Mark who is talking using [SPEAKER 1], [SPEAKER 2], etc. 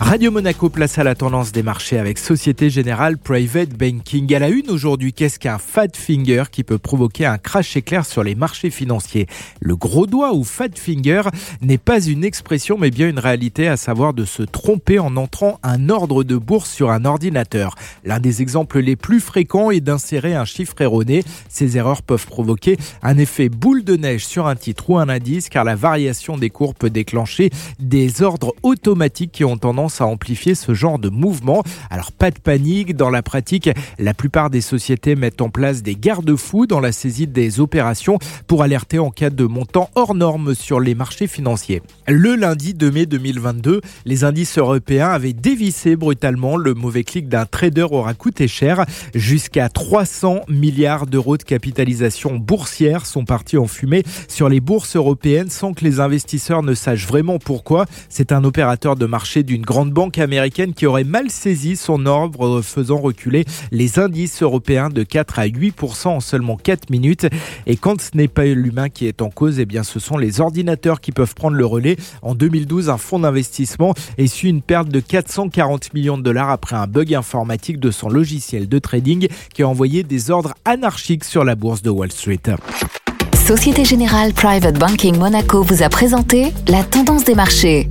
[SPEAKER 1] Radio Monaco place à la tendance des marchés avec Société Générale Private Banking. À la une aujourd'hui, qu'est-ce qu'un fat finger qui peut provoquer un crash éclair sur les marchés financiers? Le gros doigt ou fat finger n'est pas une expression mais bien une réalité, à savoir de se tromper en entrant un ordre de bourse sur un ordinateur. L'un des exemples les plus fréquents est d'insérer un chiffre erroné. Ces erreurs peuvent provoquer un effet boule de neige sur un titre ou un indice car la variation des cours peut déclencher des ordres automatiques qui ont tendance à amplifier ce genre de mouvement. Alors pas de panique, dans la pratique, la plupart des sociétés mettent en place des garde-fous dans la saisie des opérations pour alerter en cas de montant hors norme sur les marchés financiers. Le lundi 2 mai 2022, les indices européens avaient dévissé brutalement. Le mauvais clic d'un trader aura coûté cher. Jusqu'à 300 milliards d'euros de capitalisation boursière sont partis en fumée sur les bourses européennes sans que les investisseurs ne sachent vraiment pourquoi. C'est un opérateur de marché d'une grande banque américaine qui aurait mal saisi son ordre faisant reculer les indices européens de 4 à 8% en seulement 4 minutes. Et quand ce n'est pas l'humain qui est en cause, eh bien ce sont les ordinateurs qui peuvent prendre le relais. En 2012, un fonds d'investissement essuie une perte de 440 millions de dollars après un bug informatique de son logiciel de trading qui a envoyé des ordres anarchiques sur la bourse de Wall Street.
[SPEAKER 2] Société Générale Private Banking Monaco vous a présenté la tendance des marchés.